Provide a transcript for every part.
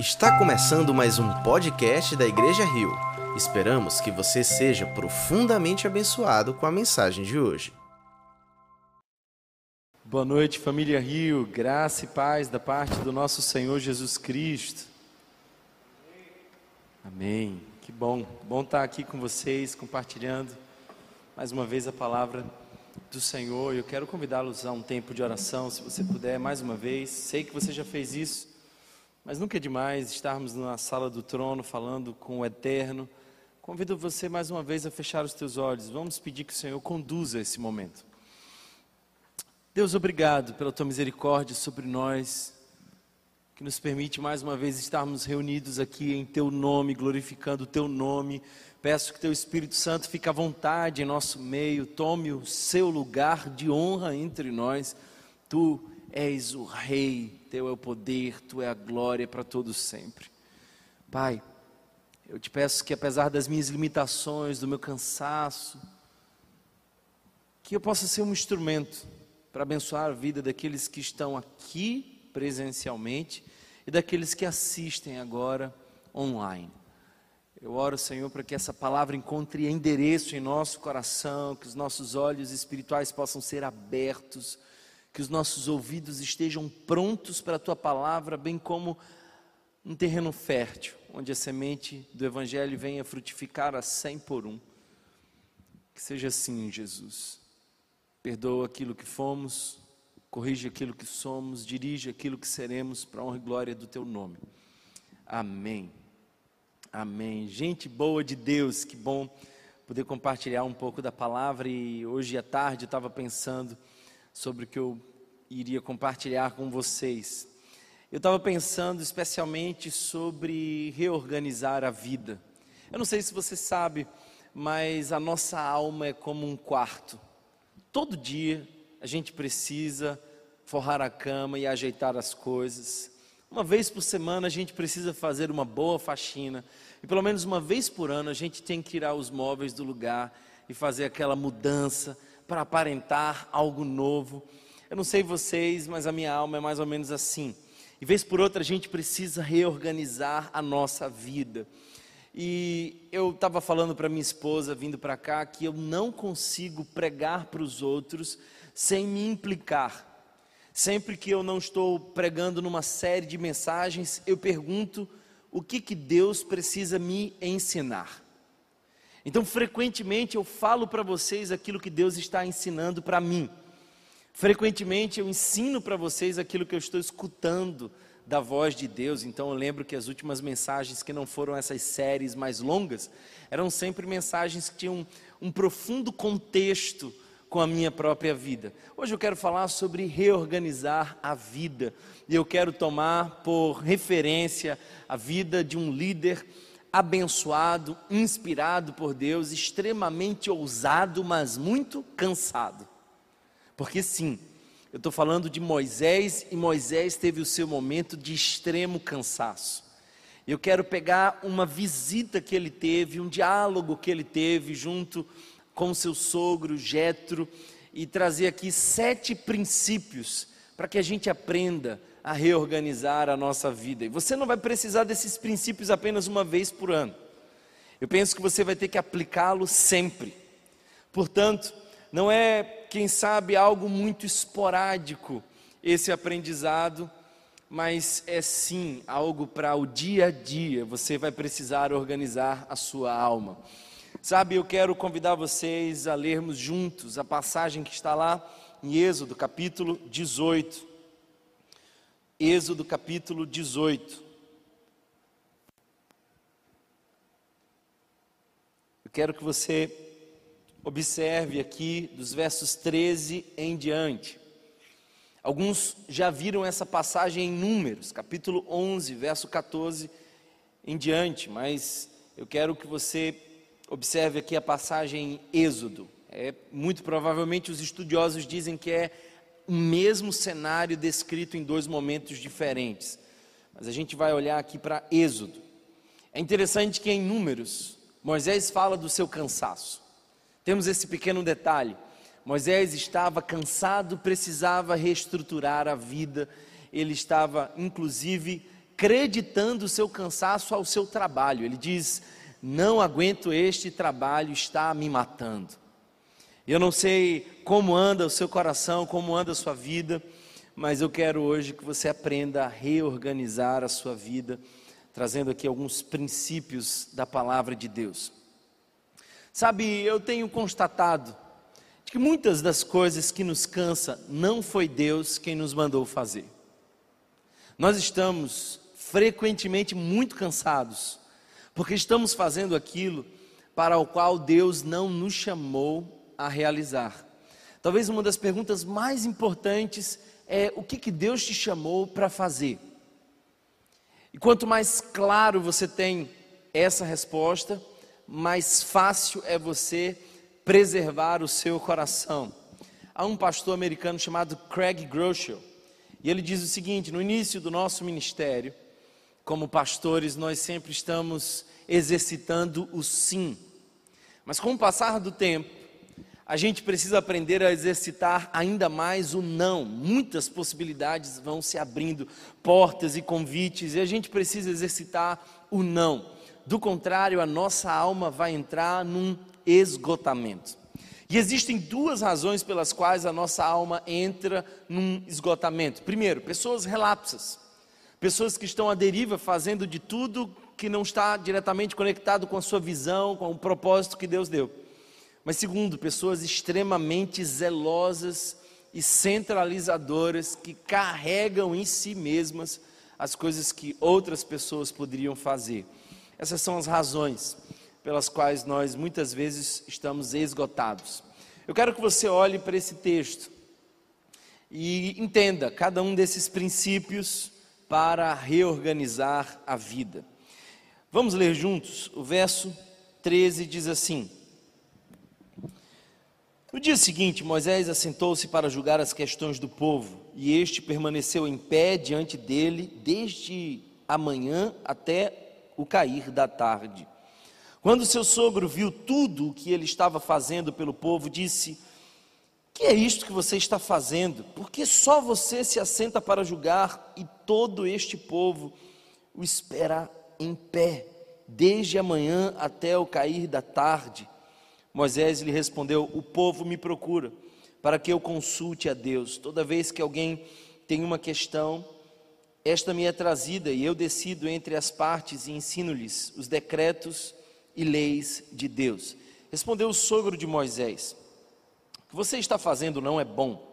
Está começando mais um podcast da Igreja Rio. Esperamos que você seja profundamente abençoado com a mensagem de hoje. Boa noite, família Rio. Graça e paz da parte do nosso Senhor Jesus Cristo. Amém. Que bom. Bom estar aqui com vocês, compartilhando mais uma vez a palavra do Senhor. Eu quero convidá-los a um tempo de oração, se você puder, mais uma vez. Sei que você já fez isso mas nunca é demais estarmos na sala do trono falando com o Eterno. Convido você mais uma vez a fechar os teus olhos. Vamos pedir que o Senhor conduza esse momento. Deus, obrigado pela tua misericórdia sobre nós, que nos permite mais uma vez estarmos reunidos aqui em teu nome, glorificando o teu nome. Peço que teu Espírito Santo fique à vontade em nosso meio, tome o seu lugar de honra entre nós. Tu és o Rei teu é o poder, tu é a glória para todos sempre. Pai, eu te peço que apesar das minhas limitações, do meu cansaço, que eu possa ser um instrumento para abençoar a vida daqueles que estão aqui presencialmente e daqueles que assistem agora online. Eu oro, Senhor, para que essa palavra encontre endereço em nosso coração, que os nossos olhos espirituais possam ser abertos que os nossos ouvidos estejam prontos para a tua palavra, bem como um terreno fértil, onde a semente do Evangelho venha frutificar a cem por um. Que seja assim, Jesus. Perdoa aquilo que fomos, corrige aquilo que somos, dirige aquilo que seremos, para a honra e glória do teu nome. Amém. Amém. Gente boa de Deus, que bom poder compartilhar um pouco da palavra. E hoje à tarde eu estava pensando sobre o que eu iria compartilhar com vocês. Eu estava pensando especialmente sobre reorganizar a vida. Eu não sei se você sabe, mas a nossa alma é como um quarto. Todo dia a gente precisa forrar a cama e ajeitar as coisas. Uma vez por semana a gente precisa fazer uma boa faxina. E pelo menos uma vez por ano a gente tem que tirar os móveis do lugar e fazer aquela mudança para aparentar algo novo. Eu não sei vocês, mas a minha alma é mais ou menos assim. E vez por outra a gente precisa reorganizar a nossa vida. E eu estava falando para minha esposa, vindo para cá, que eu não consigo pregar para os outros sem me implicar. Sempre que eu não estou pregando numa série de mensagens, eu pergunto o que, que Deus precisa me ensinar. Então, frequentemente eu falo para vocês aquilo que Deus está ensinando para mim. Frequentemente eu ensino para vocês aquilo que eu estou escutando da voz de Deus. Então eu lembro que as últimas mensagens que não foram essas séries mais longas, eram sempre mensagens que tinham um profundo contexto com a minha própria vida. Hoje eu quero falar sobre reorganizar a vida. E eu quero tomar por referência a vida de um líder abençoado, inspirado por Deus, extremamente ousado, mas muito cansado. Porque sim, eu estou falando de Moisés e Moisés teve o seu momento de extremo cansaço. Eu quero pegar uma visita que ele teve, um diálogo que ele teve junto com seu sogro Jetro e trazer aqui sete princípios para que a gente aprenda a reorganizar a nossa vida. E você não vai precisar desses princípios apenas uma vez por ano. Eu penso que você vai ter que aplicá-lo sempre. Portanto, não é, quem sabe, algo muito esporádico esse aprendizado, mas é sim algo para o dia a dia. Você vai precisar organizar a sua alma. Sabe, eu quero convidar vocês a lermos juntos a passagem que está lá em Êxodo, capítulo 18. Êxodo capítulo 18. Eu quero que você observe aqui dos versos 13 em diante. Alguns já viram essa passagem em Números, capítulo 11, verso 14 em diante, mas eu quero que você observe aqui a passagem em Êxodo. É, muito provavelmente os estudiosos dizem que é o mesmo cenário descrito em dois momentos diferentes. Mas a gente vai olhar aqui para Êxodo. É interessante que em Números, Moisés fala do seu cansaço. Temos esse pequeno detalhe. Moisés estava cansado, precisava reestruturar a vida, ele estava inclusive acreditando o seu cansaço ao seu trabalho. Ele diz: Não aguento este trabalho, está me matando. Eu não sei como anda o seu coração, como anda a sua vida, mas eu quero hoje que você aprenda a reorganizar a sua vida, trazendo aqui alguns princípios da palavra de Deus. Sabe, eu tenho constatado que muitas das coisas que nos cansa não foi Deus quem nos mandou fazer. Nós estamos frequentemente muito cansados, porque estamos fazendo aquilo para o qual Deus não nos chamou a realizar. Talvez uma das perguntas mais importantes é o que, que Deus te chamou para fazer. E quanto mais claro você tem essa resposta, mais fácil é você preservar o seu coração. Há um pastor americano chamado Craig Groeschel, e ele diz o seguinte: no início do nosso ministério, como pastores, nós sempre estamos exercitando o sim. Mas com o passar do tempo, a gente precisa aprender a exercitar ainda mais o não. Muitas possibilidades vão se abrindo, portas e convites, e a gente precisa exercitar o não. Do contrário, a nossa alma vai entrar num esgotamento. E existem duas razões pelas quais a nossa alma entra num esgotamento. Primeiro, pessoas relapsas. Pessoas que estão à deriva fazendo de tudo que não está diretamente conectado com a sua visão, com o propósito que Deus deu. Mas segundo, pessoas extremamente zelosas e centralizadoras que carregam em si mesmas as coisas que outras pessoas poderiam fazer. Essas são as razões pelas quais nós muitas vezes estamos esgotados. Eu quero que você olhe para esse texto e entenda cada um desses princípios para reorganizar a vida. Vamos ler juntos? O verso 13 diz assim: No dia seguinte, Moisés assentou-se para julgar as questões do povo, e este permaneceu em pé diante dele desde a manhã até o cair da tarde. Quando seu sogro viu tudo o que ele estava fazendo pelo povo, disse: que é isto que você está fazendo? Porque só você se assenta para julgar e todo este povo o espera em pé, desde amanhã até o cair da tarde. Moisés lhe respondeu: O povo me procura para que eu consulte a Deus. Toda vez que alguém tem uma questão, esta me é trazida e eu decido entre as partes e ensino-lhes os decretos e leis de Deus. Respondeu o sogro de Moisés: que você está fazendo não é bom.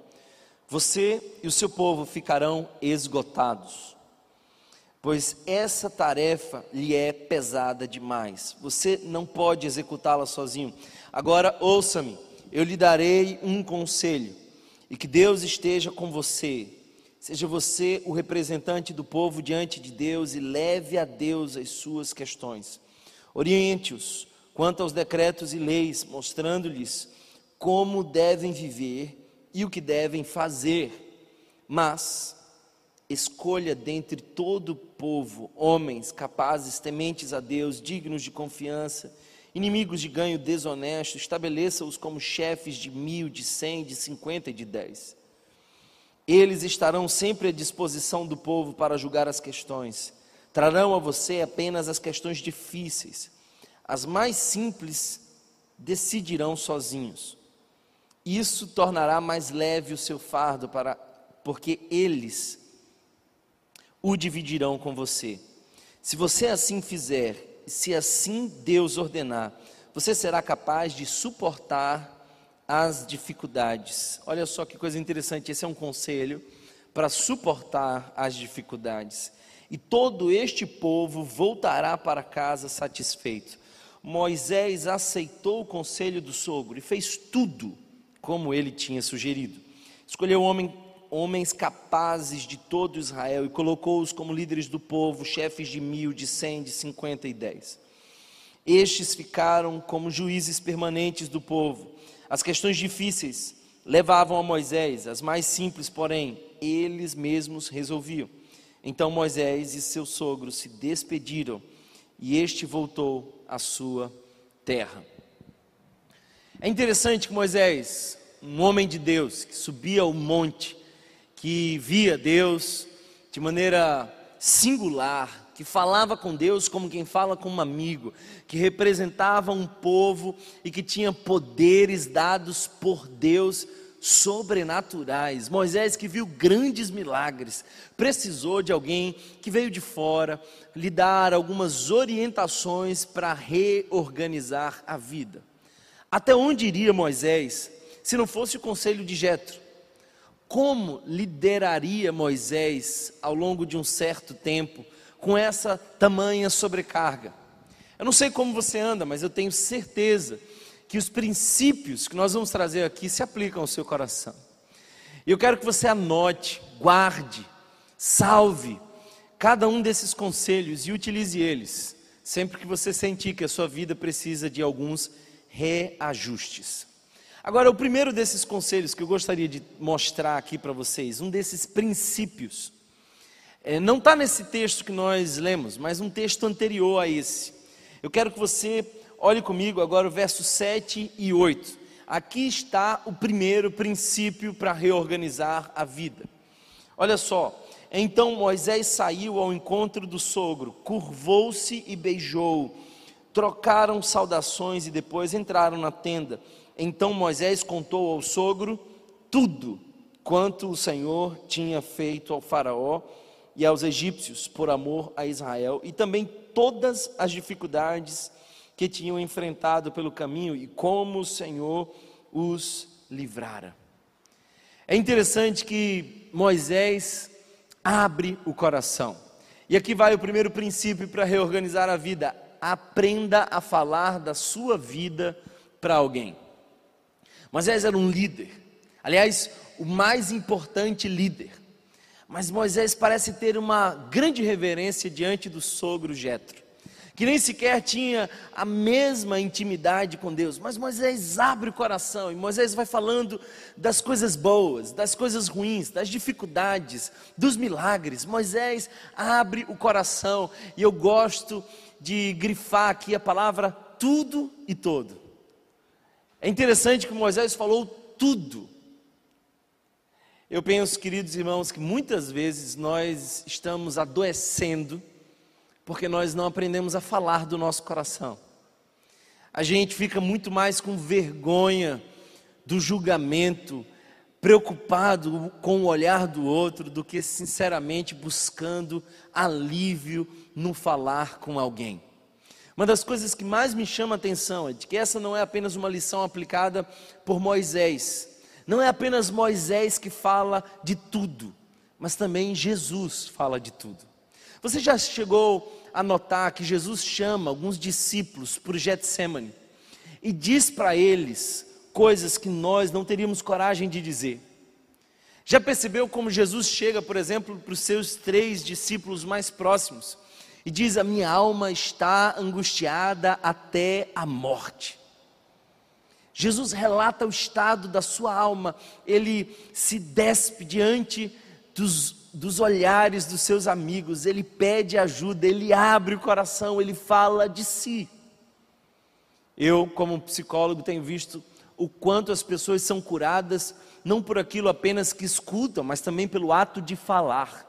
Você e o seu povo ficarão esgotados, pois essa tarefa lhe é pesada demais. Você não pode executá-la sozinho. Agora ouça-me, eu lhe darei um conselho, e que Deus esteja com você. Seja você o representante do povo diante de Deus e leve a Deus as suas questões. Oriente-os quanto aos decretos e leis, mostrando-lhes como devem viver e o que devem fazer, mas escolha dentre todo o povo homens capazes, tementes a Deus, dignos de confiança, inimigos de ganho desonesto, estabeleça-os como chefes de mil, de cem, de cinquenta e de dez. Eles estarão sempre à disposição do povo para julgar as questões. Trarão a você apenas as questões difíceis. As mais simples decidirão sozinhos. Isso tornará mais leve o seu fardo, para, porque eles o dividirão com você. Se você assim fizer, se assim Deus ordenar, você será capaz de suportar as dificuldades. Olha só que coisa interessante, esse é um conselho para suportar as dificuldades. E todo este povo voltará para casa satisfeito. Moisés aceitou o conselho do sogro e fez tudo como ele tinha sugerido. Escolheu homem, homens capazes de todo Israel e colocou-os como líderes do povo, chefes de mil, de cem, de cinquenta e dez. Estes ficaram como juízes permanentes do povo. As questões difíceis levavam a Moisés, as mais simples, porém, eles mesmos resolviam. Então Moisés e seu sogro se despediram e este voltou à sua terra. É interessante que Moisés, um homem de Deus, que subia o monte, que via Deus de maneira singular, que falava com Deus como quem fala com um amigo, que representava um povo e que tinha poderes dados por Deus sobrenaturais. Moisés, que viu grandes milagres, precisou de alguém que veio de fora lhe dar algumas orientações para reorganizar a vida. Até onde iria Moisés se não fosse o conselho de Jetro? Como lideraria Moisés ao longo de um certo tempo com essa tamanha sobrecarga? Eu não sei como você anda, mas eu tenho certeza que os princípios que nós vamos trazer aqui se aplicam ao seu coração. E eu quero que você anote, guarde, salve cada um desses conselhos e utilize eles sempre que você sentir que a sua vida precisa de alguns reajustes. Agora, o primeiro desses conselhos que eu gostaria de mostrar aqui para vocês, um desses princípios, é, não está nesse texto que nós lemos, mas um texto anterior a esse. Eu quero que você olhe comigo agora o verso 7 e 8. Aqui está o primeiro princípio para reorganizar a vida. Olha só. Então Moisés saiu ao encontro do sogro, curvou-se e beijou. Trocaram saudações e depois entraram na tenda. Então Moisés contou ao sogro tudo quanto o Senhor tinha feito ao Faraó e aos egípcios por amor a Israel e também todas as dificuldades que tinham enfrentado pelo caminho e como o Senhor os livrara. É interessante que Moisés abre o coração. E aqui vai o primeiro princípio para reorganizar a vida: aprenda a falar da sua vida para alguém. Moisés era um líder, aliás, o mais importante líder. Mas Moisés parece ter uma grande reverência diante do sogro Jetro que nem sequer tinha a mesma intimidade com Deus. Mas Moisés abre o coração e Moisés vai falando das coisas boas, das coisas ruins, das dificuldades, dos milagres. Moisés abre o coração e eu gosto de grifar aqui a palavra tudo e todo. É interessante que Moisés falou tudo. Eu penso, queridos irmãos, que muitas vezes nós estamos adoecendo porque nós não aprendemos a falar do nosso coração. A gente fica muito mais com vergonha do julgamento, preocupado com o olhar do outro, do que sinceramente buscando alívio no falar com alguém. Uma das coisas que mais me chama a atenção é de que essa não é apenas uma lição aplicada por Moisés. Não é apenas Moisés que fala de tudo, mas também Jesus fala de tudo. Você já chegou a notar que Jesus chama alguns discípulos para o Getsemane e diz para eles coisas que nós não teríamos coragem de dizer. Já percebeu como Jesus chega, por exemplo, para os seus três discípulos mais próximos e diz: A minha alma está angustiada até a morte. Jesus relata o estado da sua alma, ele se despe diante dos dos olhares dos seus amigos, ele pede ajuda, ele abre o coração, ele fala de si. Eu, como psicólogo, tenho visto o quanto as pessoas são curadas, não por aquilo apenas que escutam, mas também pelo ato de falar.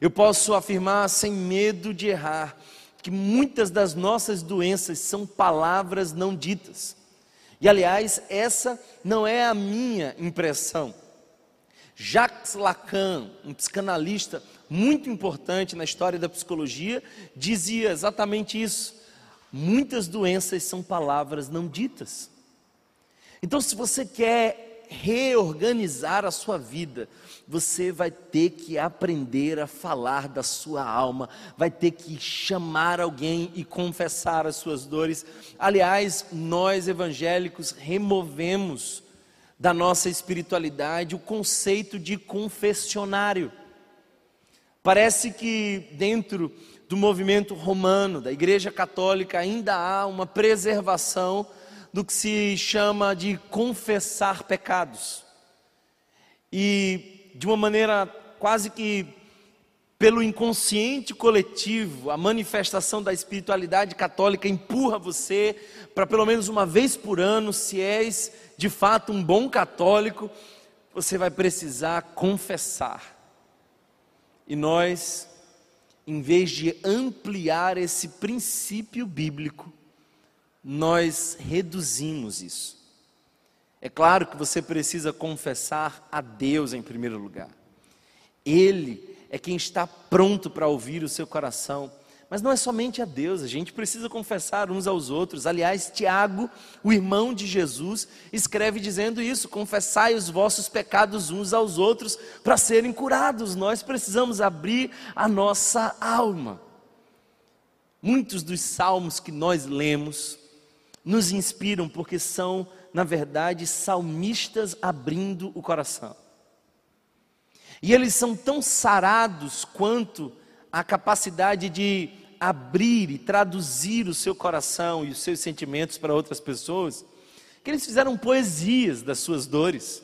Eu posso afirmar sem medo de errar que muitas das nossas doenças são palavras não ditas. E aliás, essa não é a minha impressão. Jacques Lacan, um psicanalista muito importante na história da psicologia, dizia exatamente isso. Muitas doenças são palavras não ditas. Então, se você quer reorganizar a sua vida, você vai ter que aprender a falar da sua alma, vai ter que chamar alguém e confessar as suas dores. Aliás, nós evangélicos removemos da nossa espiritualidade o conceito de confessionário. Parece que dentro do movimento romano, da Igreja Católica, ainda há uma preservação do que se chama de confessar pecados. E de uma maneira quase que pelo inconsciente coletivo, a manifestação da espiritualidade católica empurra você para pelo menos uma vez por ano, se és de fato um bom católico, você vai precisar confessar. E nós, em vez de ampliar esse princípio bíblico, nós reduzimos isso. É claro que você precisa confessar a Deus em primeiro lugar. Ele é quem está pronto para ouvir o seu coração mas não é somente a Deus, a gente precisa confessar uns aos outros. Aliás, Tiago, o irmão de Jesus, escreve dizendo isso: confessai os vossos pecados uns aos outros para serem curados. Nós precisamos abrir a nossa alma. Muitos dos salmos que nós lemos nos inspiram porque são, na verdade, salmistas abrindo o coração. E eles são tão sarados quanto a capacidade de abrir e traduzir o seu coração e os seus sentimentos para outras pessoas, que eles fizeram poesias das suas dores.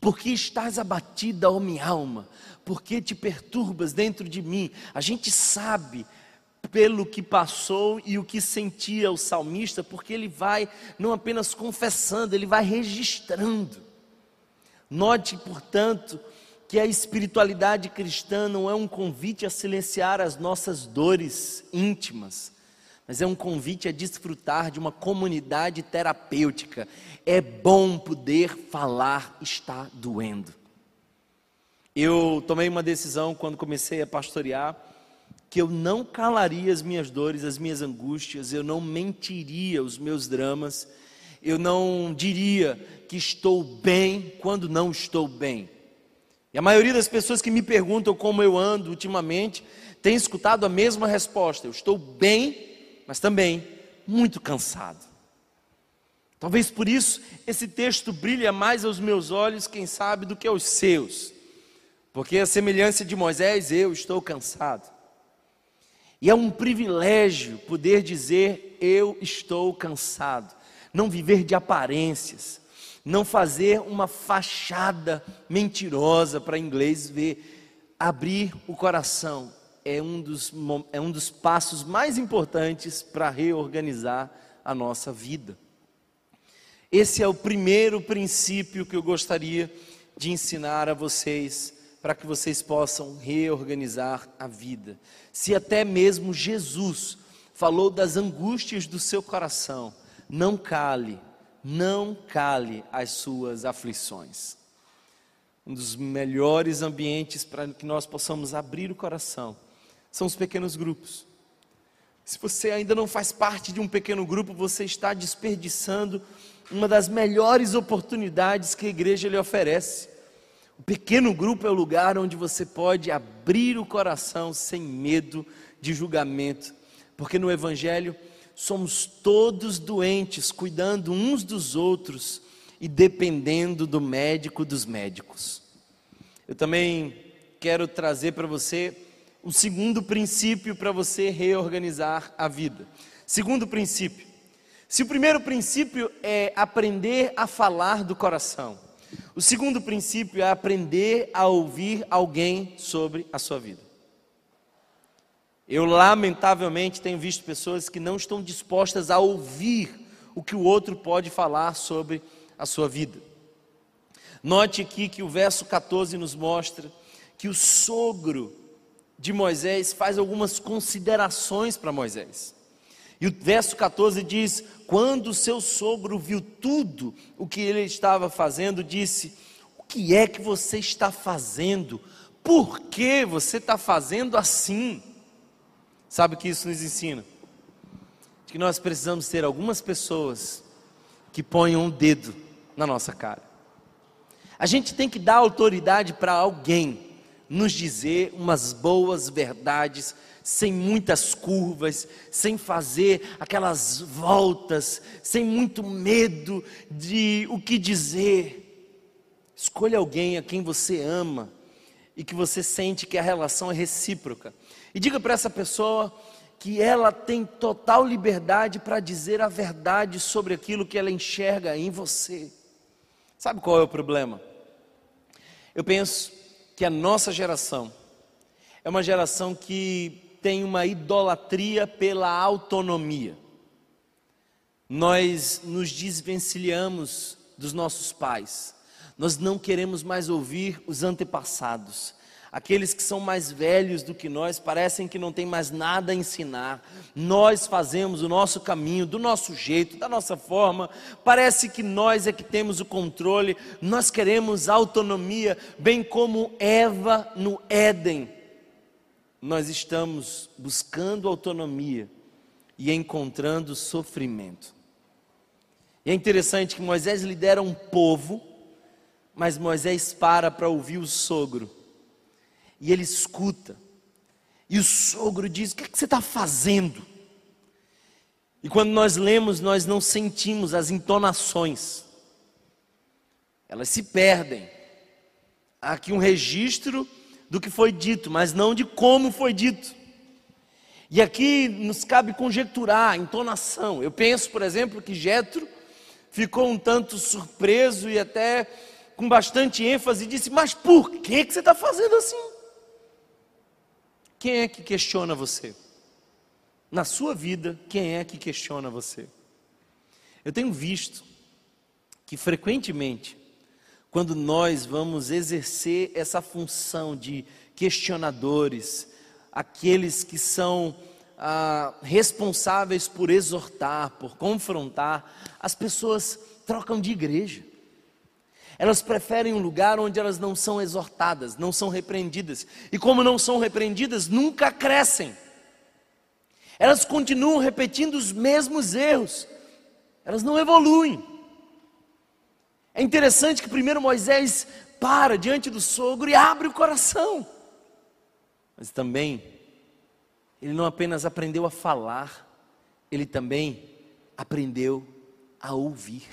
Porque estás abatida, ó minha alma? Porque te perturbas dentro de mim? A gente sabe pelo que passou e o que sentia o salmista, porque ele vai não apenas confessando, ele vai registrando. Note, portanto, que a espiritualidade cristã não é um convite a silenciar as nossas dores íntimas, mas é um convite a desfrutar de uma comunidade terapêutica. É bom poder falar, está doendo. Eu tomei uma decisão quando comecei a pastorear que eu não calaria as minhas dores, as minhas angústias, eu não mentiria os meus dramas, eu não diria que estou bem quando não estou bem. E a maioria das pessoas que me perguntam como eu ando ultimamente tem escutado a mesma resposta: eu estou bem, mas também muito cansado. Talvez por isso esse texto brilha mais aos meus olhos, quem sabe, do que aos seus. Porque a semelhança de Moisés, eu estou cansado. E é um privilégio poder dizer: eu estou cansado. Não viver de aparências, não fazer uma fachada mentirosa para inglês ver, abrir o coração é um dos, é um dos passos mais importantes para reorganizar a nossa vida. Esse é o primeiro princípio que eu gostaria de ensinar a vocês, para que vocês possam reorganizar a vida. Se até mesmo Jesus falou das angústias do seu coração, não cale, não cale as suas aflições. Um dos melhores ambientes para que nós possamos abrir o coração são os pequenos grupos. Se você ainda não faz parte de um pequeno grupo, você está desperdiçando uma das melhores oportunidades que a igreja lhe oferece. O pequeno grupo é o lugar onde você pode abrir o coração sem medo de julgamento, porque no Evangelho somos todos doentes, cuidando uns dos outros e dependendo do médico dos médicos. Eu também quero trazer para você um segundo princípio para você reorganizar a vida. Segundo princípio. Se o primeiro princípio é aprender a falar do coração, o segundo princípio é aprender a ouvir alguém sobre a sua vida. Eu, lamentavelmente, tenho visto pessoas que não estão dispostas a ouvir o que o outro pode falar sobre a sua vida. Note aqui que o verso 14 nos mostra que o sogro de Moisés faz algumas considerações para Moisés. E o verso 14 diz: Quando seu sogro viu tudo o que ele estava fazendo, disse: O que é que você está fazendo? Por que você está fazendo assim? Sabe o que isso nos ensina? Que nós precisamos ter algumas pessoas que ponham um dedo na nossa cara. A gente tem que dar autoridade para alguém nos dizer umas boas verdades, sem muitas curvas, sem fazer aquelas voltas, sem muito medo de o que dizer. Escolha alguém a quem você ama e que você sente que a relação é recíproca. E diga para essa pessoa que ela tem total liberdade para dizer a verdade sobre aquilo que ela enxerga em você. Sabe qual é o problema? Eu penso que a nossa geração é uma geração que tem uma idolatria pela autonomia. Nós nos desvencilhamos dos nossos pais. Nós não queremos mais ouvir os antepassados. Aqueles que são mais velhos do que nós parecem que não têm mais nada a ensinar. Nós fazemos o nosso caminho, do nosso jeito, da nossa forma. Parece que nós é que temos o controle. Nós queremos autonomia, bem como Eva no Éden. Nós estamos buscando autonomia e encontrando sofrimento. E é interessante que Moisés lidera um povo, mas Moisés para para ouvir o sogro e ele escuta. E o sogro diz: O que, é que você está fazendo? E quando nós lemos, nós não sentimos as entonações, elas se perdem. Há aqui um registro do que foi dito, mas não de como foi dito. E aqui nos cabe conjecturar entonação. Eu penso, por exemplo, que Jetro ficou um tanto surpreso e até com bastante ênfase disse: Mas por que, que você está fazendo assim? Quem é que questiona você? Na sua vida, quem é que questiona você? Eu tenho visto que frequentemente, quando nós vamos exercer essa função de questionadores, aqueles que são ah, responsáveis por exortar, por confrontar, as pessoas trocam de igreja. Elas preferem um lugar onde elas não são exortadas, não são repreendidas. E como não são repreendidas, nunca crescem. Elas continuam repetindo os mesmos erros. Elas não evoluem. É interessante que primeiro Moisés para diante do sogro e abre o coração. Mas também ele não apenas aprendeu a falar, ele também aprendeu a ouvir.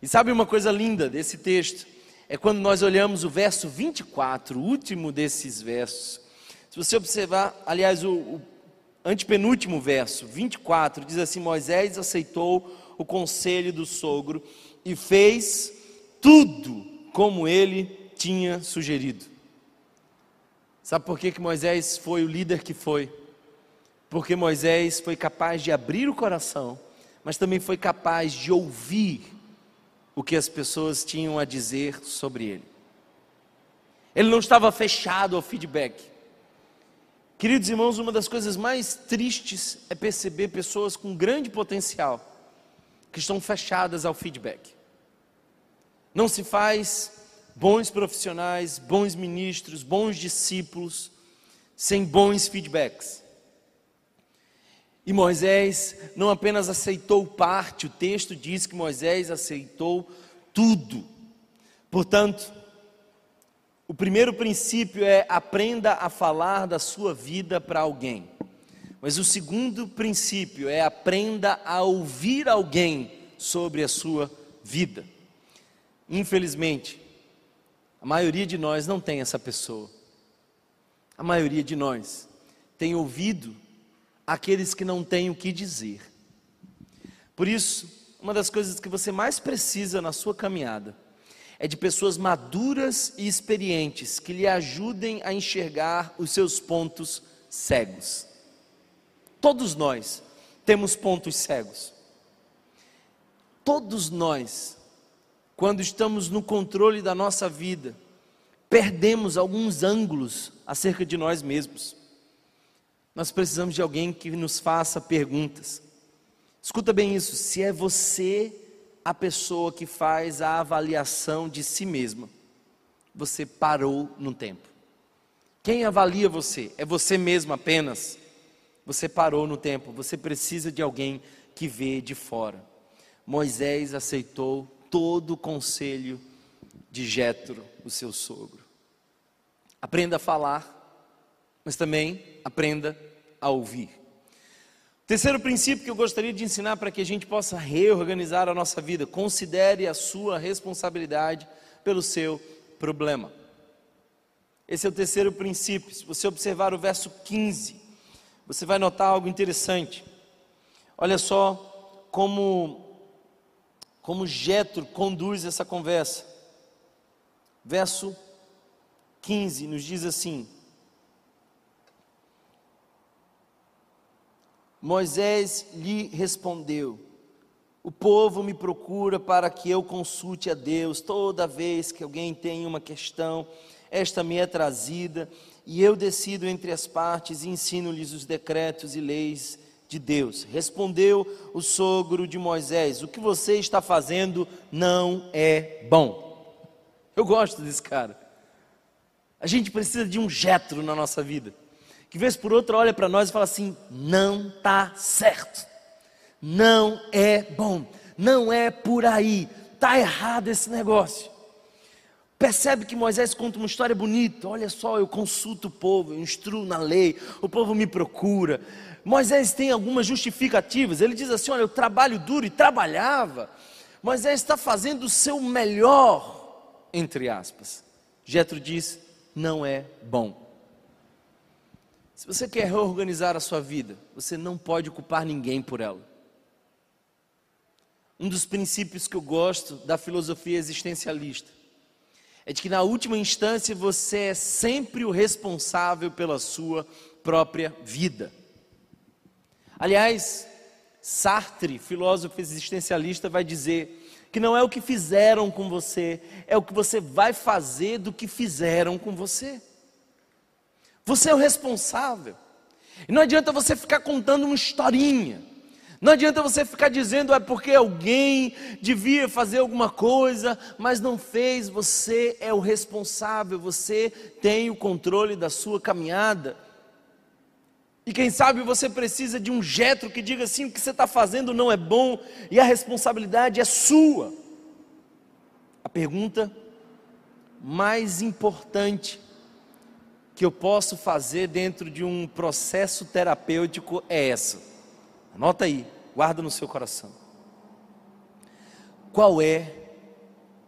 E sabe uma coisa linda desse texto? É quando nós olhamos o verso 24, o último desses versos. Se você observar, aliás, o, o antepenúltimo verso, 24, diz assim: Moisés aceitou o conselho do sogro e fez tudo como ele tinha sugerido. Sabe por que, que Moisés foi o líder que foi? Porque Moisés foi capaz de abrir o coração, mas também foi capaz de ouvir o que as pessoas tinham a dizer sobre ele. Ele não estava fechado ao feedback. Queridos irmãos, uma das coisas mais tristes é perceber pessoas com grande potencial que estão fechadas ao feedback. Não se faz bons profissionais, bons ministros, bons discípulos sem bons feedbacks. E Moisés não apenas aceitou parte, o texto diz que Moisés aceitou tudo. Portanto, o primeiro princípio é aprenda a falar da sua vida para alguém. Mas o segundo princípio é aprenda a ouvir alguém sobre a sua vida. Infelizmente, a maioria de nós não tem essa pessoa. A maioria de nós tem ouvido aqueles que não têm o que dizer. Por isso, uma das coisas que você mais precisa na sua caminhada é de pessoas maduras e experientes que lhe ajudem a enxergar os seus pontos cegos. Todos nós temos pontos cegos. Todos nós, quando estamos no controle da nossa vida, perdemos alguns ângulos acerca de nós mesmos nós precisamos de alguém que nos faça perguntas. Escuta bem isso: se é você a pessoa que faz a avaliação de si mesma, você parou no tempo. Quem avalia você? É você mesmo apenas. Você parou no tempo, você precisa de alguém que vê de fora. Moisés aceitou todo o conselho de Jetro, o seu sogro. Aprenda a falar, mas também aprenda a ouvir. Terceiro princípio que eu gostaria de ensinar para que a gente possa reorganizar a nossa vida: considere a sua responsabilidade pelo seu problema. Esse é o terceiro princípio. Se você observar o verso 15, você vai notar algo interessante. Olha só como como Jetro conduz essa conversa. Verso 15 nos diz assim: Moisés lhe respondeu: O povo me procura para que eu consulte a Deus toda vez que alguém tem uma questão. esta me é trazida, e eu decido entre as partes e ensino-lhes os decretos e leis de Deus. Respondeu o sogro de Moisés: O que você está fazendo não é bom. Eu gosto desse cara. A gente precisa de um jetro na nossa vida, que vez por outra olha para nós e fala assim: não está certo, não é bom, não é por aí, está errado esse negócio. Percebe que Moisés conta uma história bonita. Olha só, eu consulto o povo, eu instruo na lei, o povo me procura. Moisés tem algumas justificativas. Ele diz assim: Olha, eu trabalho duro e trabalhava. Moisés está fazendo o seu melhor, entre aspas. Jetro diz: Não é bom. Se você quer reorganizar a sua vida, você não pode culpar ninguém por ela. Um dos princípios que eu gosto da filosofia existencialista é de que na última instância você é sempre o responsável pela sua própria vida. Aliás, Sartre, filósofo existencialista, vai dizer que não é o que fizeram com você, é o que você vai fazer do que fizeram com você. Você é o responsável. E não adianta você ficar contando uma historinha. Não adianta você ficar dizendo é porque alguém devia fazer alguma coisa, mas não fez. Você é o responsável, você tem o controle da sua caminhada. E quem sabe você precisa de um jetro que diga assim: o que você está fazendo não é bom e a responsabilidade é sua. A pergunta mais importante que eu posso fazer dentro de um processo terapêutico é essa Anota aí, guarda no seu coração. Qual é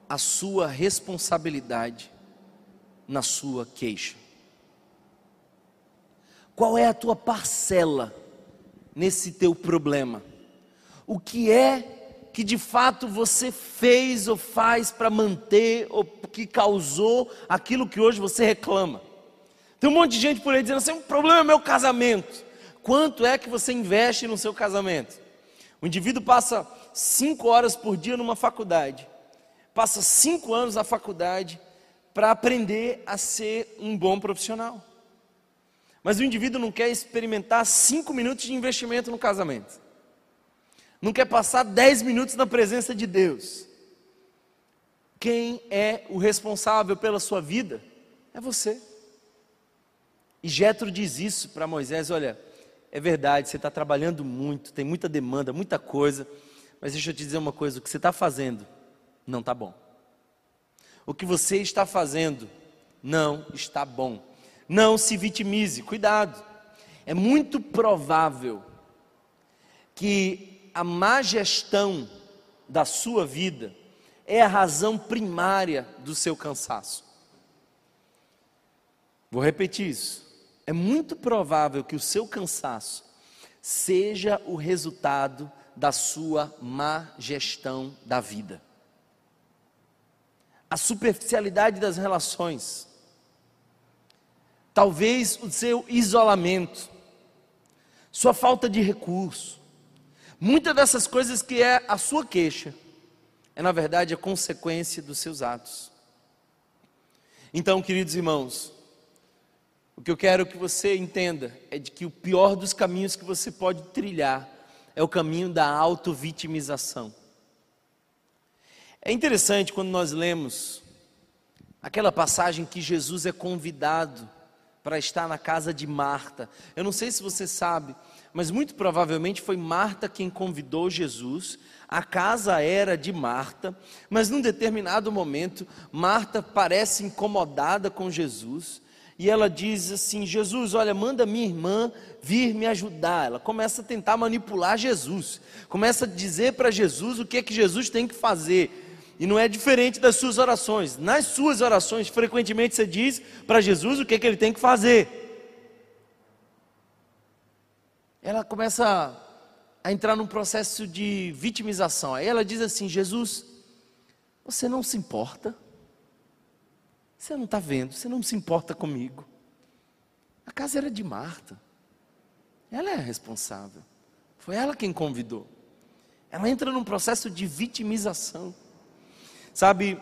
a sua responsabilidade na sua queixa? Qual é a tua parcela nesse teu problema? O que é que de fato você fez ou faz para manter ou que causou aquilo que hoje você reclama? Tem um monte de gente por aí dizendo assim: o problema é meu casamento. Quanto é que você investe no seu casamento? O indivíduo passa cinco horas por dia numa faculdade, passa cinco anos na faculdade para aprender a ser um bom profissional. Mas o indivíduo não quer experimentar cinco minutos de investimento no casamento, não quer passar dez minutos na presença de Deus. Quem é o responsável pela sua vida é você. E Jetro diz isso para Moisés: olha, é verdade, você está trabalhando muito, tem muita demanda, muita coisa, mas deixa eu te dizer uma coisa: o que você está fazendo não está bom. O que você está fazendo não está bom. Não se vitimize, cuidado. É muito provável que a má gestão da sua vida é a razão primária do seu cansaço. Vou repetir isso é muito provável que o seu cansaço seja o resultado da sua má gestão da vida. A superficialidade das relações, talvez o seu isolamento, sua falta de recurso, muitas dessas coisas que é a sua queixa, é na verdade a consequência dos seus atos. Então, queridos irmãos, o que eu quero que você entenda é de que o pior dos caminhos que você pode trilhar é o caminho da auto-vitimização. É interessante quando nós lemos aquela passagem que Jesus é convidado para estar na casa de Marta. Eu não sei se você sabe, mas muito provavelmente foi Marta quem convidou Jesus. A casa era de Marta, mas num determinado momento, Marta parece incomodada com Jesus e ela diz assim: Jesus, olha, manda minha irmã vir me ajudar. Ela começa a tentar manipular Jesus, começa a dizer para Jesus o que é que Jesus tem que fazer. E não é diferente das suas orações. Nas suas orações, frequentemente você diz para Jesus o que é que ele tem que fazer. Ela começa a entrar num processo de vitimização. Aí ela diz assim: Jesus, você não se importa? Você não está vendo, você não se importa comigo. A casa era de Marta. Ela é a responsável. Foi ela quem convidou. Ela entra num processo de vitimização. Sabe,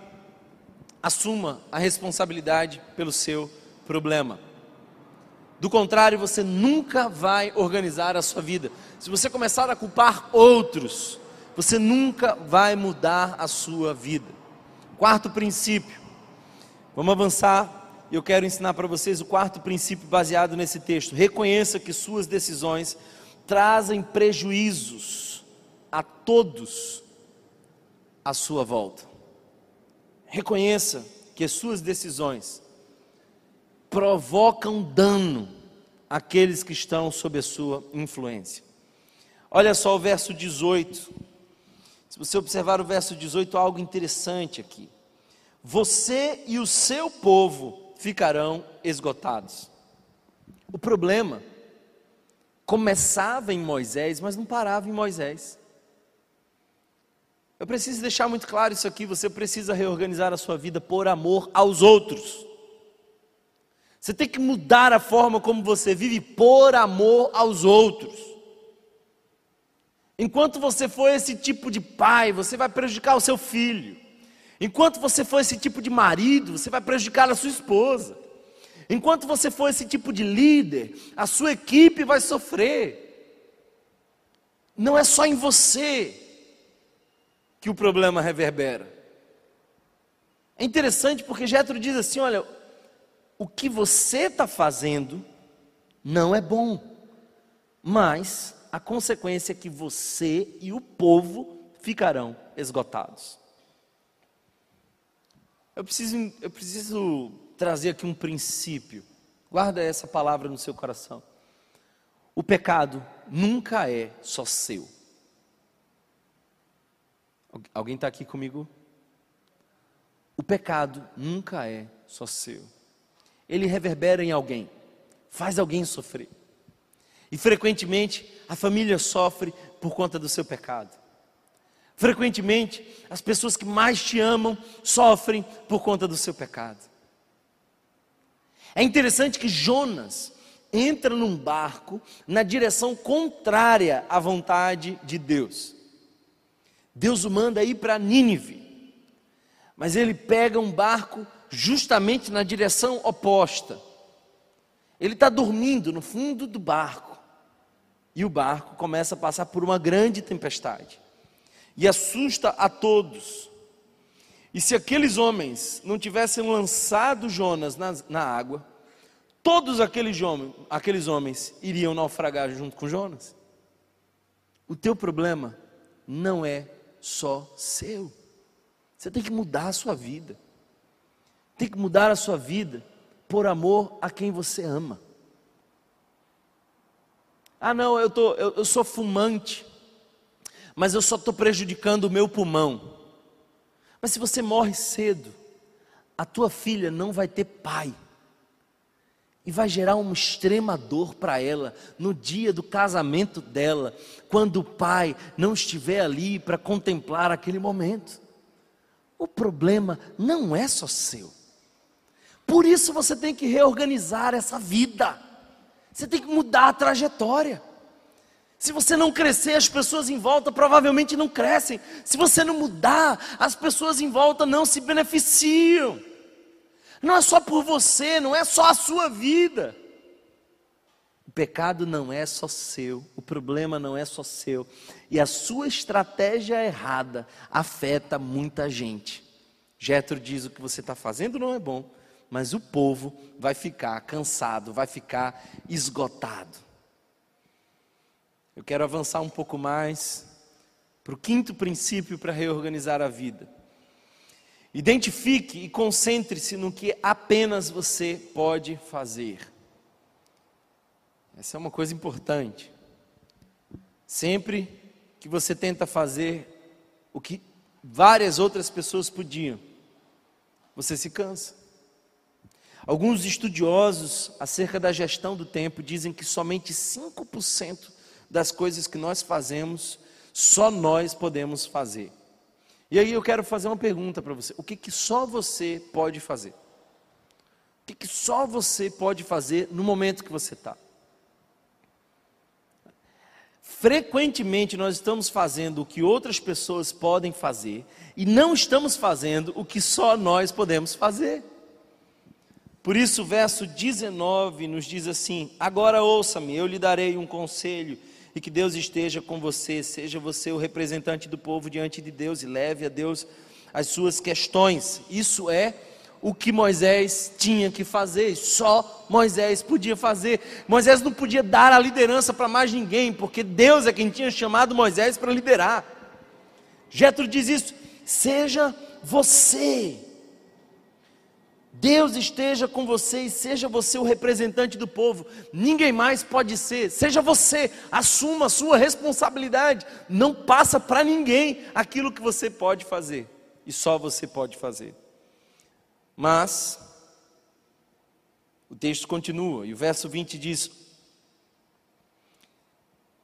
assuma a responsabilidade pelo seu problema. Do contrário, você nunca vai organizar a sua vida. Se você começar a culpar outros, você nunca vai mudar a sua vida. Quarto princípio. Vamos avançar. Eu quero ensinar para vocês o quarto princípio baseado nesse texto. Reconheça que suas decisões trazem prejuízos a todos à sua volta. Reconheça que as suas decisões provocam dano àqueles que estão sob a sua influência. Olha só o verso 18. Se você observar o verso 18, há algo interessante aqui. Você e o seu povo ficarão esgotados. O problema começava em Moisés, mas não parava em Moisés. Eu preciso deixar muito claro isso aqui: você precisa reorganizar a sua vida por amor aos outros. Você tem que mudar a forma como você vive por amor aos outros. Enquanto você for esse tipo de pai, você vai prejudicar o seu filho. Enquanto você for esse tipo de marido, você vai prejudicar a sua esposa. Enquanto você for esse tipo de líder, a sua equipe vai sofrer. Não é só em você que o problema reverbera. É interessante porque Jetro diz assim: olha, o que você está fazendo não é bom, mas a consequência é que você e o povo ficarão esgotados. Eu preciso, eu preciso trazer aqui um princípio. Guarda essa palavra no seu coração. O pecado nunca é só seu. Alguém está aqui comigo? O pecado nunca é só seu. Ele reverbera em alguém, faz alguém sofrer. E frequentemente a família sofre por conta do seu pecado. Frequentemente as pessoas que mais te amam sofrem por conta do seu pecado. É interessante que Jonas entra num barco na direção contrária à vontade de Deus. Deus o manda ir para Nínive, mas ele pega um barco justamente na direção oposta. Ele está dormindo no fundo do barco e o barco começa a passar por uma grande tempestade e assusta a todos. E se aqueles homens não tivessem lançado Jonas na, na água, todos aqueles, homens, aqueles homens iriam naufragar junto com Jonas. O teu problema não é só seu. Você tem que mudar a sua vida. Tem que mudar a sua vida por amor a quem você ama. Ah, não, eu, tô, eu, eu sou fumante, mas eu só estou prejudicando o meu pulmão. Mas se você morre cedo, a tua filha não vai ter pai. E vai gerar uma extrema dor para ela no dia do casamento dela, quando o pai não estiver ali para contemplar aquele momento. O problema não é só seu. Por isso você tem que reorganizar essa vida. Você tem que mudar a trajetória. Se você não crescer, as pessoas em volta provavelmente não crescem. Se você não mudar, as pessoas em volta não se beneficiam. Não é só por você, não é só a sua vida. O pecado não é só seu, o problema não é só seu. E a sua estratégia errada afeta muita gente. Jetro diz: o que você está fazendo não é bom, mas o povo vai ficar cansado, vai ficar esgotado. Eu quero avançar um pouco mais para o quinto princípio para reorganizar a vida. Identifique e concentre-se no que apenas você pode fazer. Essa é uma coisa importante. Sempre que você tenta fazer o que várias outras pessoas podiam, você se cansa. Alguns estudiosos acerca da gestão do tempo dizem que somente 5% das coisas que nós fazemos, só nós podemos fazer. E aí eu quero fazer uma pergunta para você: o que, que só você pode fazer? O que, que só você pode fazer no momento que você está? frequentemente nós estamos fazendo o que outras pessoas podem fazer e não estamos fazendo o que só nós podemos fazer. Por isso, o verso 19 nos diz assim: Agora ouça-me, eu lhe darei um conselho, e que Deus esteja com você, seja você o representante do povo diante de Deus e leve a Deus as suas questões. Isso é o que Moisés tinha que fazer, só Moisés podia fazer. Moisés não podia dar a liderança para mais ninguém, porque Deus é quem tinha chamado Moisés para liderar. Jetro diz isso: seja você. Deus esteja com você e seja você o representante do povo. Ninguém mais pode ser. Seja você, assuma a sua responsabilidade. Não passa para ninguém aquilo que você pode fazer e só você pode fazer. Mas o texto continua e o verso 20 diz: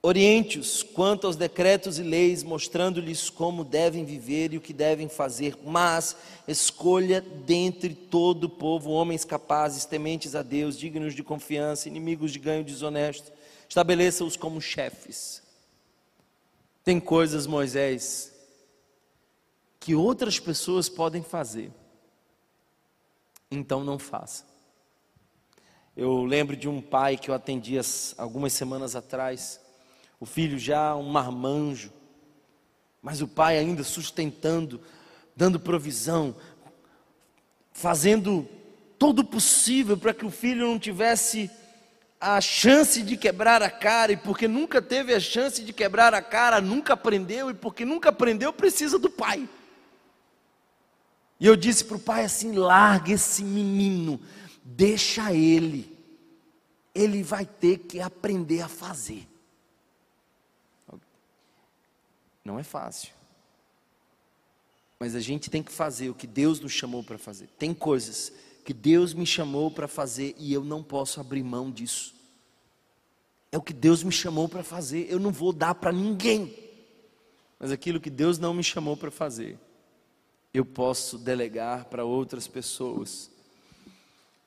Oriente-os quanto aos decretos e leis, mostrando-lhes como devem viver e o que devem fazer, mas escolha dentre todo o povo homens capazes, tementes a Deus, dignos de confiança, inimigos de ganho desonesto. Estabeleça-os como chefes. Tem coisas, Moisés, que outras pessoas podem fazer, então não faça. Eu lembro de um pai que eu atendi algumas semanas atrás o filho já um marmanjo, mas o pai ainda sustentando, dando provisão, fazendo todo o possível para que o filho não tivesse a chance de quebrar a cara, e porque nunca teve a chance de quebrar a cara, nunca aprendeu, e porque nunca aprendeu, precisa do pai. E eu disse para o pai assim: larga esse menino, deixa ele, ele vai ter que aprender a fazer. Não é fácil. Mas a gente tem que fazer o que Deus nos chamou para fazer. Tem coisas que Deus me chamou para fazer e eu não posso abrir mão disso. É o que Deus me chamou para fazer, eu não vou dar para ninguém. Mas aquilo que Deus não me chamou para fazer, eu posso delegar para outras pessoas.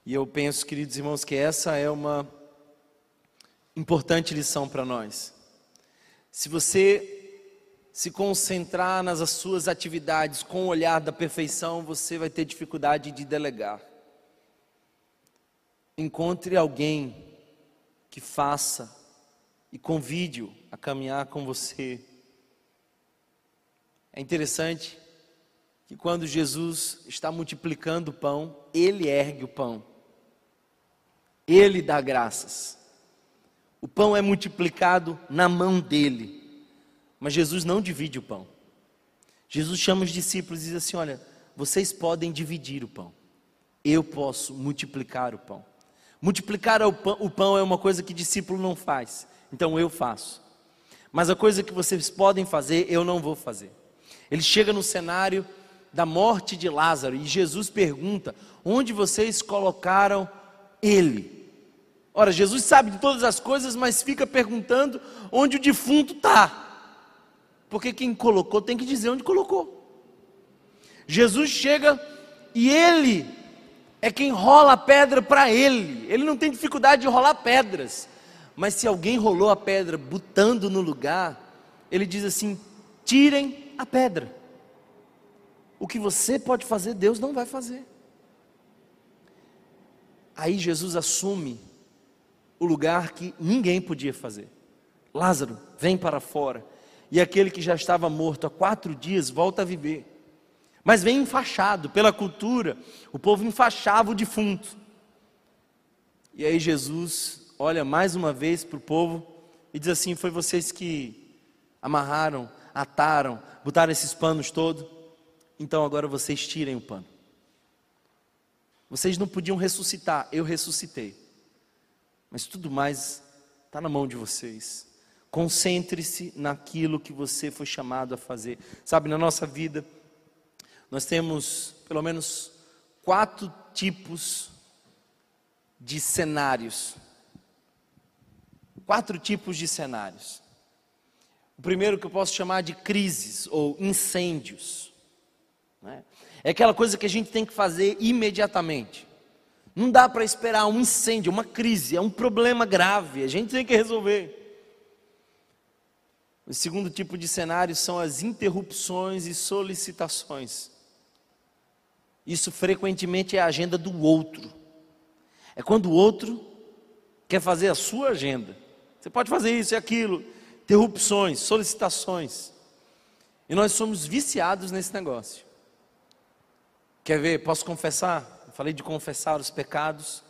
E eu penso, queridos irmãos, que essa é uma importante lição para nós. Se você se concentrar nas suas atividades com o olhar da perfeição, você vai ter dificuldade de delegar. Encontre alguém que faça e convide-o a caminhar com você. É interessante que quando Jesus está multiplicando o pão, ele ergue o pão. Ele dá graças. O pão é multiplicado na mão dele. Mas Jesus não divide o pão. Jesus chama os discípulos e diz assim: Olha, vocês podem dividir o pão, eu posso multiplicar o pão. Multiplicar o pão, é uma coisa que discípulo não faz, então eu faço. Mas a coisa que vocês podem fazer, eu não vou fazer. Ele chega no cenário da morte de Lázaro e Jesus pergunta: Onde vocês colocaram ele? Ora, Jesus sabe de todas as coisas, mas fica perguntando onde o defunto está. Porque quem colocou tem que dizer onde colocou. Jesus chega e ele é quem rola a pedra para ele. Ele não tem dificuldade de rolar pedras. Mas se alguém rolou a pedra botando no lugar, ele diz assim: tirem a pedra. O que você pode fazer, Deus não vai fazer. Aí Jesus assume o lugar que ninguém podia fazer. Lázaro, vem para fora e aquele que já estava morto há quatro dias volta a viver. Mas vem enfaixado pela cultura, o povo enfaixava o defunto. E aí Jesus olha mais uma vez para o povo e diz assim: Foi vocês que amarraram, ataram, botaram esses panos todos, então agora vocês tirem o pano. Vocês não podiam ressuscitar, eu ressuscitei. Mas tudo mais está na mão de vocês. Concentre-se naquilo que você foi chamado a fazer. Sabe, na nossa vida, nós temos pelo menos quatro tipos de cenários. Quatro tipos de cenários. O primeiro que eu posso chamar de crises ou incêndios. Né? É aquela coisa que a gente tem que fazer imediatamente. Não dá para esperar um incêndio, uma crise, é um problema grave, a gente tem que resolver. O segundo tipo de cenário são as interrupções e solicitações. Isso frequentemente é a agenda do outro. É quando o outro quer fazer a sua agenda. Você pode fazer isso e aquilo. Interrupções, solicitações. E nós somos viciados nesse negócio. Quer ver? Posso confessar? Eu falei de confessar os pecados.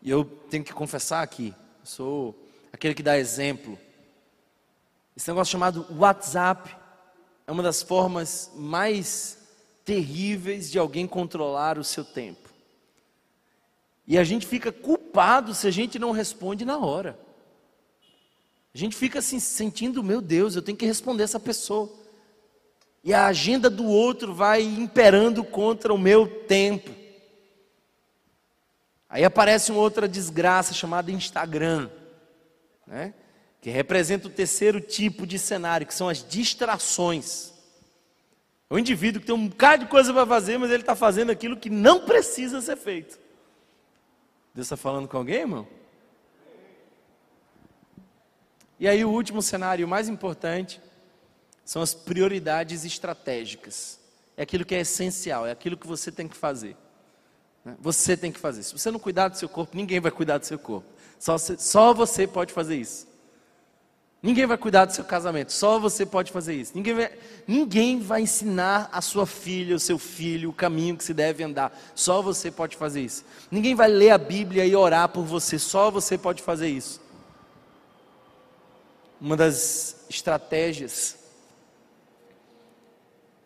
E eu tenho que confessar aqui. Eu sou aquele que dá exemplo. Esse negócio chamado WhatsApp é uma das formas mais terríveis de alguém controlar o seu tempo. E a gente fica culpado se a gente não responde na hora. A gente fica assim sentindo, meu Deus, eu tenho que responder essa pessoa. E a agenda do outro vai imperando contra o meu tempo. Aí aparece uma outra desgraça chamada Instagram, né? Que representa o terceiro tipo de cenário, que são as distrações. É o indivíduo que tem um bocado de coisa para fazer, mas ele está fazendo aquilo que não precisa ser feito. Deus está falando com alguém, irmão? E aí o último cenário, o mais importante, são as prioridades estratégicas. É aquilo que é essencial, é aquilo que você tem que fazer. Né? Você tem que fazer. Se você não cuidar do seu corpo, ninguém vai cuidar do seu corpo. Só só você pode fazer isso. Ninguém vai cuidar do seu casamento, só você pode fazer isso. Ninguém vai, ninguém vai ensinar a sua filha, o seu filho, o caminho que se deve andar, só você pode fazer isso. Ninguém vai ler a Bíblia e orar por você, só você pode fazer isso. Uma das estratégias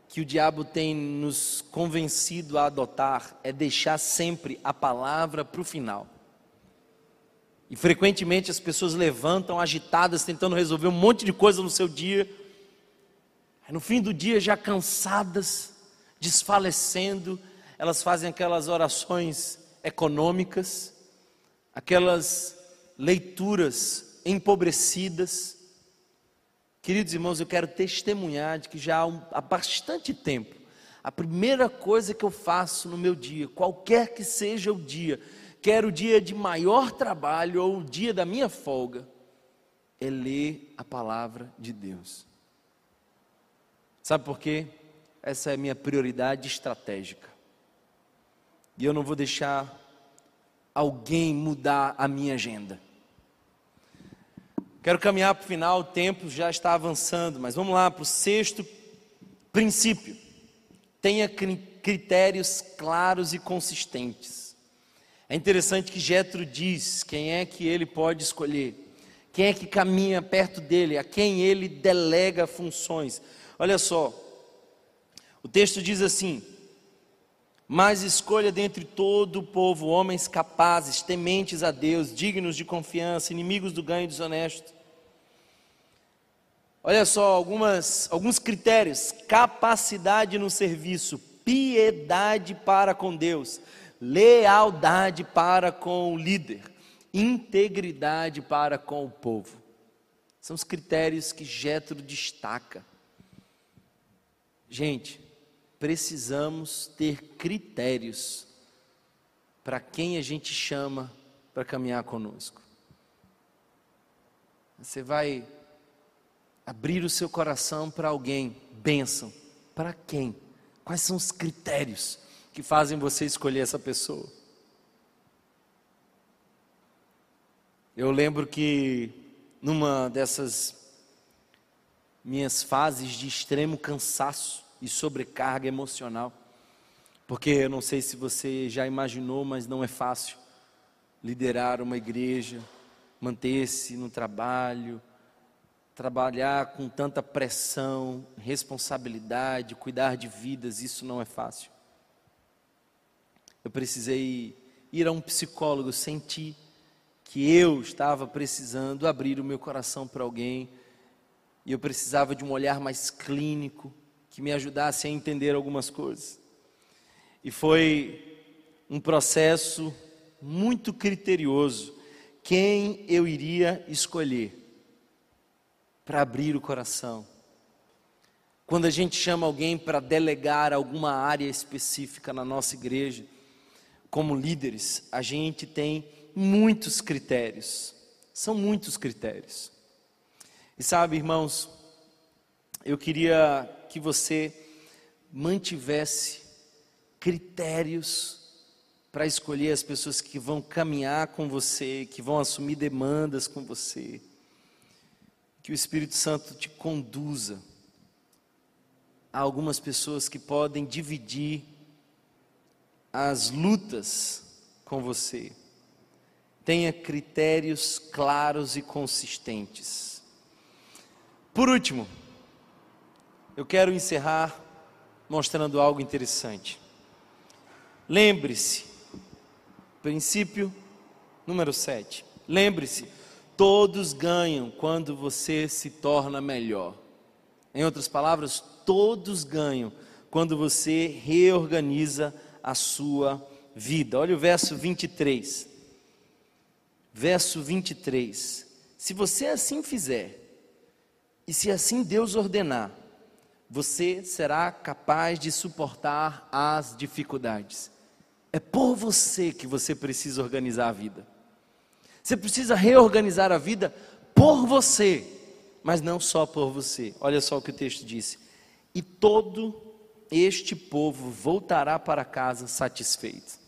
que o diabo tem nos convencido a adotar é deixar sempre a palavra para o final. E frequentemente as pessoas levantam agitadas, tentando resolver um monte de coisa no seu dia. Aí no fim do dia, já cansadas, desfalecendo, elas fazem aquelas orações econômicas, aquelas leituras empobrecidas. Queridos irmãos, eu quero testemunhar de que já há bastante tempo, a primeira coisa que eu faço no meu dia, qualquer que seja o dia, quer o dia de maior trabalho ou o dia da minha folga, é ler a palavra de Deus. Sabe por quê? Essa é a minha prioridade estratégica. E eu não vou deixar alguém mudar a minha agenda. Quero caminhar para o final, o tempo já está avançando, mas vamos lá para o sexto princípio. Tenha critérios claros e consistentes. É interessante que Jetro diz quem é que ele pode escolher, quem é que caminha perto dele, a quem ele delega funções. Olha só, o texto diz assim: Mas escolha dentre todo o povo homens capazes, tementes a Deus, dignos de confiança, inimigos do ganho desonesto. Olha só, algumas, alguns critérios: capacidade no serviço, piedade para com Deus, lealdade para com o líder, integridade para com o povo. São os critérios que Jetro destaca. Gente, precisamos ter critérios para quem a gente chama para caminhar conosco. Você vai abrir o seu coração para alguém, bênção. Para quem? Quais são os critérios? Que fazem você escolher essa pessoa. Eu lembro que numa dessas minhas fases de extremo cansaço e sobrecarga emocional, porque eu não sei se você já imaginou, mas não é fácil liderar uma igreja, manter-se no trabalho, trabalhar com tanta pressão, responsabilidade, cuidar de vidas, isso não é fácil. Eu precisei ir a um psicólogo, senti que eu estava precisando abrir o meu coração para alguém e eu precisava de um olhar mais clínico que me ajudasse a entender algumas coisas. E foi um processo muito criterioso quem eu iria escolher para abrir o coração. Quando a gente chama alguém para delegar alguma área específica na nossa igreja, como líderes, a gente tem muitos critérios. São muitos critérios. E sabe, irmãos, eu queria que você mantivesse critérios para escolher as pessoas que vão caminhar com você, que vão assumir demandas com você. Que o Espírito Santo te conduza a algumas pessoas que podem dividir as lutas com você. Tenha critérios claros e consistentes. Por último, eu quero encerrar mostrando algo interessante. Lembre-se, princípio número 7. Lembre-se, todos ganham quando você se torna melhor. Em outras palavras, todos ganham quando você reorganiza a sua vida. Olha o verso 23. Verso 23. Se você assim fizer, e se assim Deus ordenar, você será capaz de suportar as dificuldades. É por você que você precisa organizar a vida. Você precisa reorganizar a vida por você, mas não só por você. Olha só o que o texto disse: E todo este povo voltará para casa satisfeito.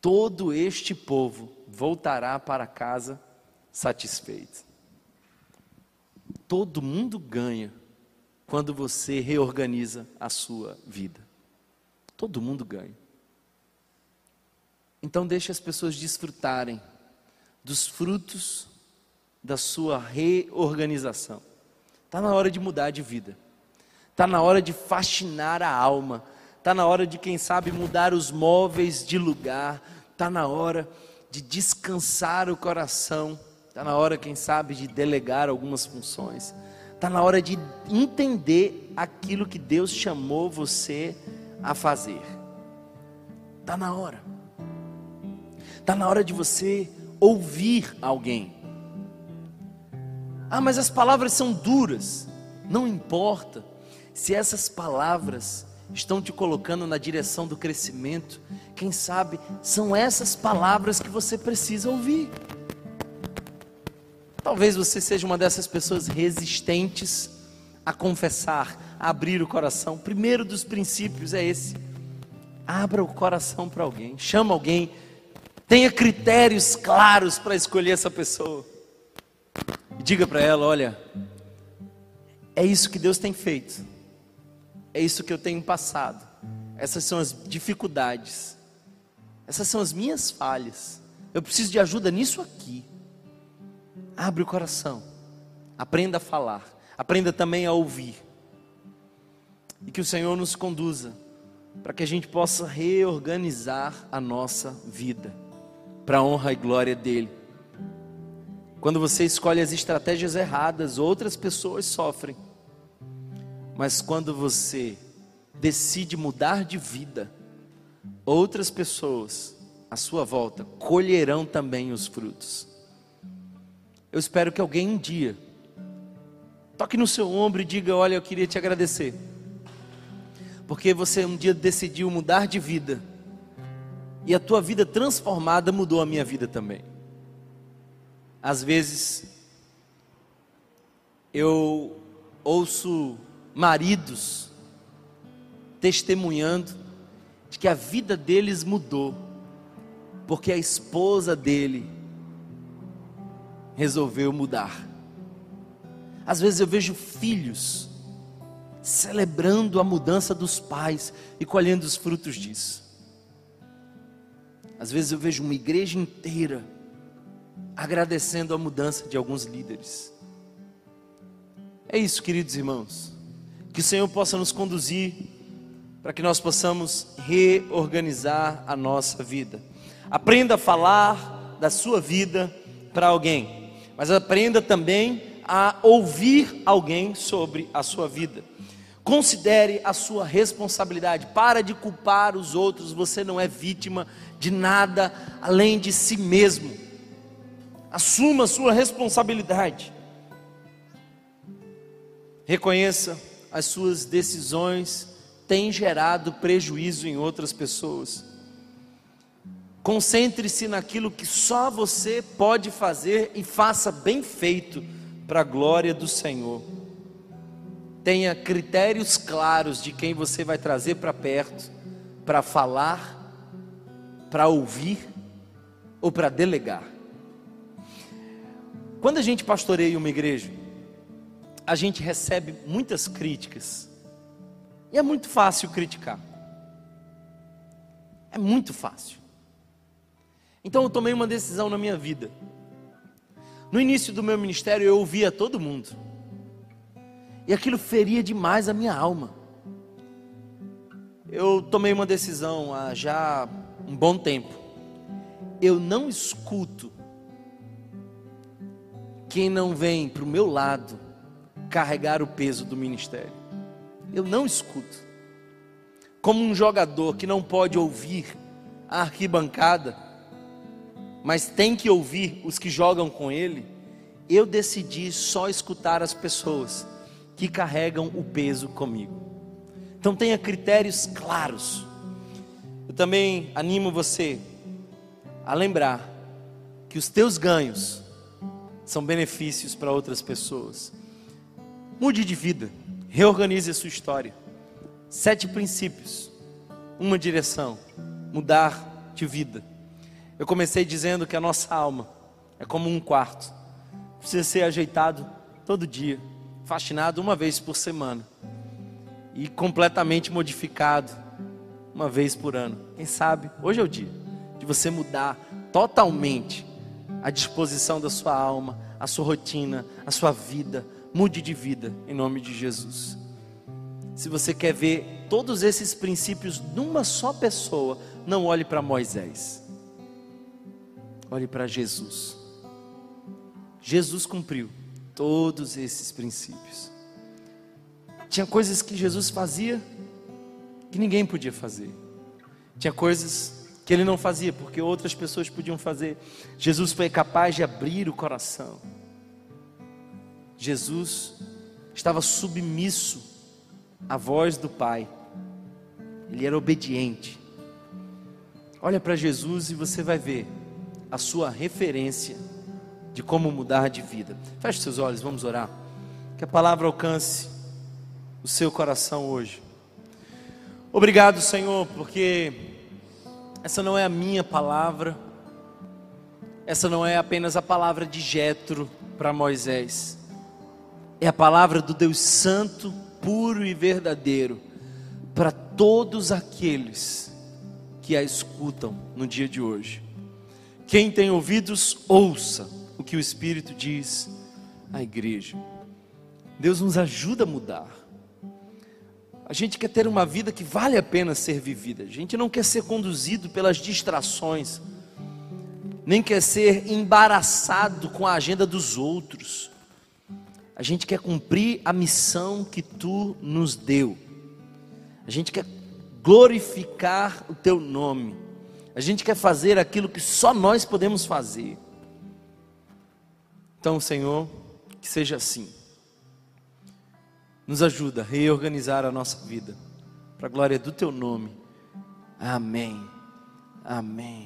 Todo este povo voltará para casa satisfeito. Todo mundo ganha quando você reorganiza a sua vida. Todo mundo ganha. Então deixe as pessoas desfrutarem dos frutos da sua reorganização. Está na hora de mudar de vida. Está na hora de fascinar a alma. Está na hora de, quem sabe, mudar os móveis de lugar. Está na hora de descansar o coração. Está na hora, quem sabe, de delegar algumas funções. Está na hora de entender aquilo que Deus chamou você a fazer. Está na hora. Está na hora de você ouvir alguém. Ah, mas as palavras são duras. Não importa se essas palavras estão te colocando na direção do crescimento. Quem sabe são essas palavras que você precisa ouvir. Talvez você seja uma dessas pessoas resistentes a confessar, a abrir o coração. Primeiro dos princípios é esse. Abra o coração para alguém, chama alguém, tenha critérios claros para escolher essa pessoa. Diga para ela: olha, é isso que Deus tem feito, é isso que eu tenho passado, essas são as dificuldades, essas são as minhas falhas. Eu preciso de ajuda nisso aqui. Abre o coração. Aprenda a falar. Aprenda também a ouvir. E que o Senhor nos conduza para que a gente possa reorganizar a nossa vida para a honra e glória dele. Quando você escolhe as estratégias erradas, outras pessoas sofrem. Mas quando você decide mudar de vida, outras pessoas à sua volta colherão também os frutos. Eu espero que alguém um dia toque no seu ombro e diga: Olha, eu queria te agradecer, porque você um dia decidiu mudar de vida, e a tua vida transformada mudou a minha vida também. Às vezes, eu ouço maridos testemunhando de que a vida deles mudou, porque a esposa dele resolveu mudar. Às vezes eu vejo filhos celebrando a mudança dos pais e colhendo os frutos disso. Às vezes eu vejo uma igreja inteira agradecendo a mudança de alguns líderes. É isso, queridos irmãos. Que o Senhor possa nos conduzir para que nós possamos reorganizar a nossa vida. Aprenda a falar da sua vida para alguém mas aprenda também a ouvir alguém sobre a sua vida. Considere a sua responsabilidade. Para de culpar os outros. Você não é vítima de nada além de si mesmo. Assuma a sua responsabilidade. Reconheça as suas decisões têm gerado prejuízo em outras pessoas. Concentre-se naquilo que só você pode fazer e faça bem feito para a glória do Senhor. Tenha critérios claros de quem você vai trazer para perto, para falar, para ouvir ou para delegar. Quando a gente pastoreia uma igreja, a gente recebe muitas críticas. E é muito fácil criticar. É muito fácil. Então eu tomei uma decisão na minha vida. No início do meu ministério eu ouvia todo mundo. E aquilo feria demais a minha alma. Eu tomei uma decisão há já um bom tempo. Eu não escuto quem não vem para o meu lado carregar o peso do ministério. Eu não escuto. Como um jogador que não pode ouvir a arquibancada, mas tem que ouvir os que jogam com ele, eu decidi só escutar as pessoas que carregam o peso comigo. Então tenha critérios claros. Eu também animo você a lembrar que os teus ganhos são benefícios para outras pessoas. Mude de vida, reorganize a sua história. Sete princípios, uma direção, mudar de vida. Eu comecei dizendo que a nossa alma é como um quarto, precisa ser ajeitado todo dia, faxinado uma vez por semana e completamente modificado uma vez por ano. Quem sabe, hoje é o dia de você mudar totalmente a disposição da sua alma, a sua rotina, a sua vida, Mude de vida em nome de Jesus. Se você quer ver todos esses princípios numa só pessoa, não olhe para Moisés. Olhe para Jesus. Jesus cumpriu todos esses princípios. Tinha coisas que Jesus fazia que ninguém podia fazer. Tinha coisas que ele não fazia porque outras pessoas podiam fazer. Jesus foi capaz de abrir o coração. Jesus estava submisso à voz do Pai, ele era obediente. Olha para Jesus e você vai ver a sua referência de como mudar de vida. Feche seus olhos, vamos orar. Que a palavra alcance o seu coração hoje. Obrigado, Senhor, porque essa não é a minha palavra, essa não é apenas a palavra de Jetro para Moisés é a palavra do Deus Santo, puro e verdadeiro, para todos aqueles que a escutam no dia de hoje. Quem tem ouvidos, ouça o que o Espírito diz à igreja. Deus nos ajuda a mudar. A gente quer ter uma vida que vale a pena ser vivida. A gente não quer ser conduzido pelas distrações, nem quer ser embaraçado com a agenda dos outros. A gente quer cumprir a missão que tu nos deu. A gente quer glorificar o teu nome. A gente quer fazer aquilo que só nós podemos fazer. Então, Senhor, que seja assim. Nos ajuda a reorganizar a nossa vida, para a glória do teu nome. Amém. Amém.